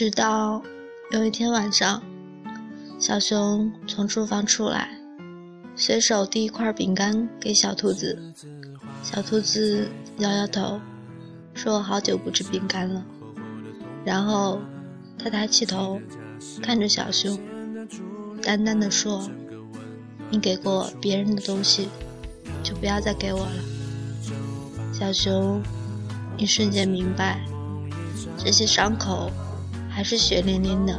直到有一天晚上，小熊从厨房出来，随手递一块饼干给小兔子。小兔子摇摇头，说：“我好久不吃饼干了。”然后他抬起头，看着小熊，淡淡的说：“你给过别人的东西，就不要再给我了。”小熊一瞬间明白，这些伤口还是血淋淋的。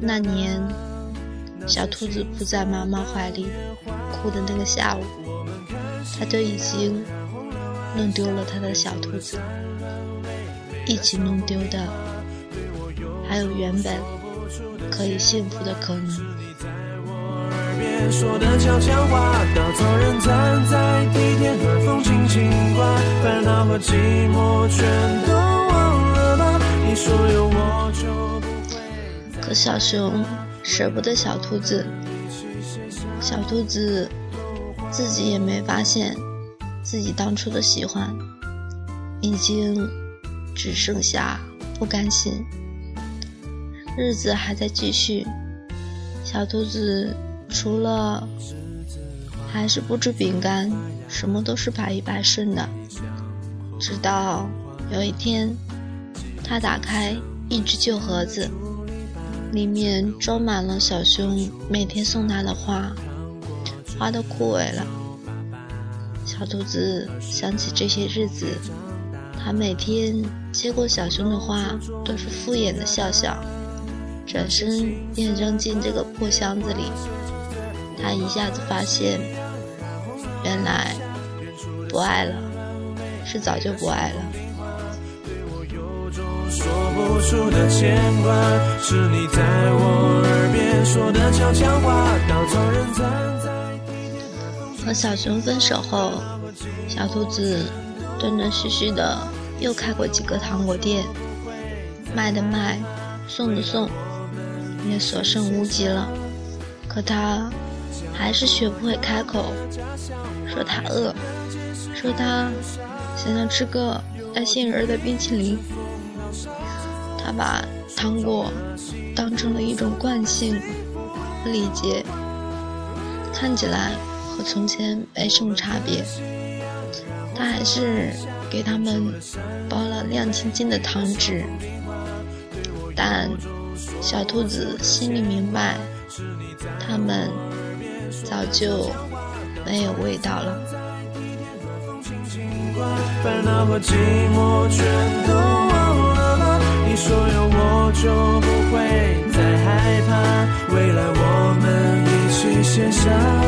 那年，小兔子扑在妈妈怀里哭的那个下午，他就已经弄丢了他的小兔子。一起弄丢的，还有原本可以幸福的可能。说的悄悄话，稻草人站在地铁，暖风轻轻刮，烦恼和寂寞全都忘了小熊舍不得小兔子，小兔子自己也没发现，自己当初的喜欢已经只剩下不甘心。日子还在继续，小兔子。除了还是不吃饼干，什么都是百依百顺的。直到有一天，他打开一只旧盒子，里面装满了小熊每天送他的花，花都枯萎了。小兔子想起这些日子，他每天接过小熊的花，都是敷衍的笑笑，转身便扔进这个破箱子里。他一下子发现，原来不爱了，是早就不爱了。说不出的牵挂是你在我和小熊分手后，小兔子断断续续的又开过几个糖果店，卖的卖，送的送，也所剩无几了。可他。还是学不会开口，说他饿，说他想要吃个带杏仁的冰淇淋。他把糖果当成了一种惯性和礼节，看起来和从前没什么差别。他还是给他们包了亮晶晶的糖纸，但小兔子心里明白，他们。早就没有味道了。烦恼和寂寞全都忘了吧。你说有我就不会再害怕。未来我们一起写下。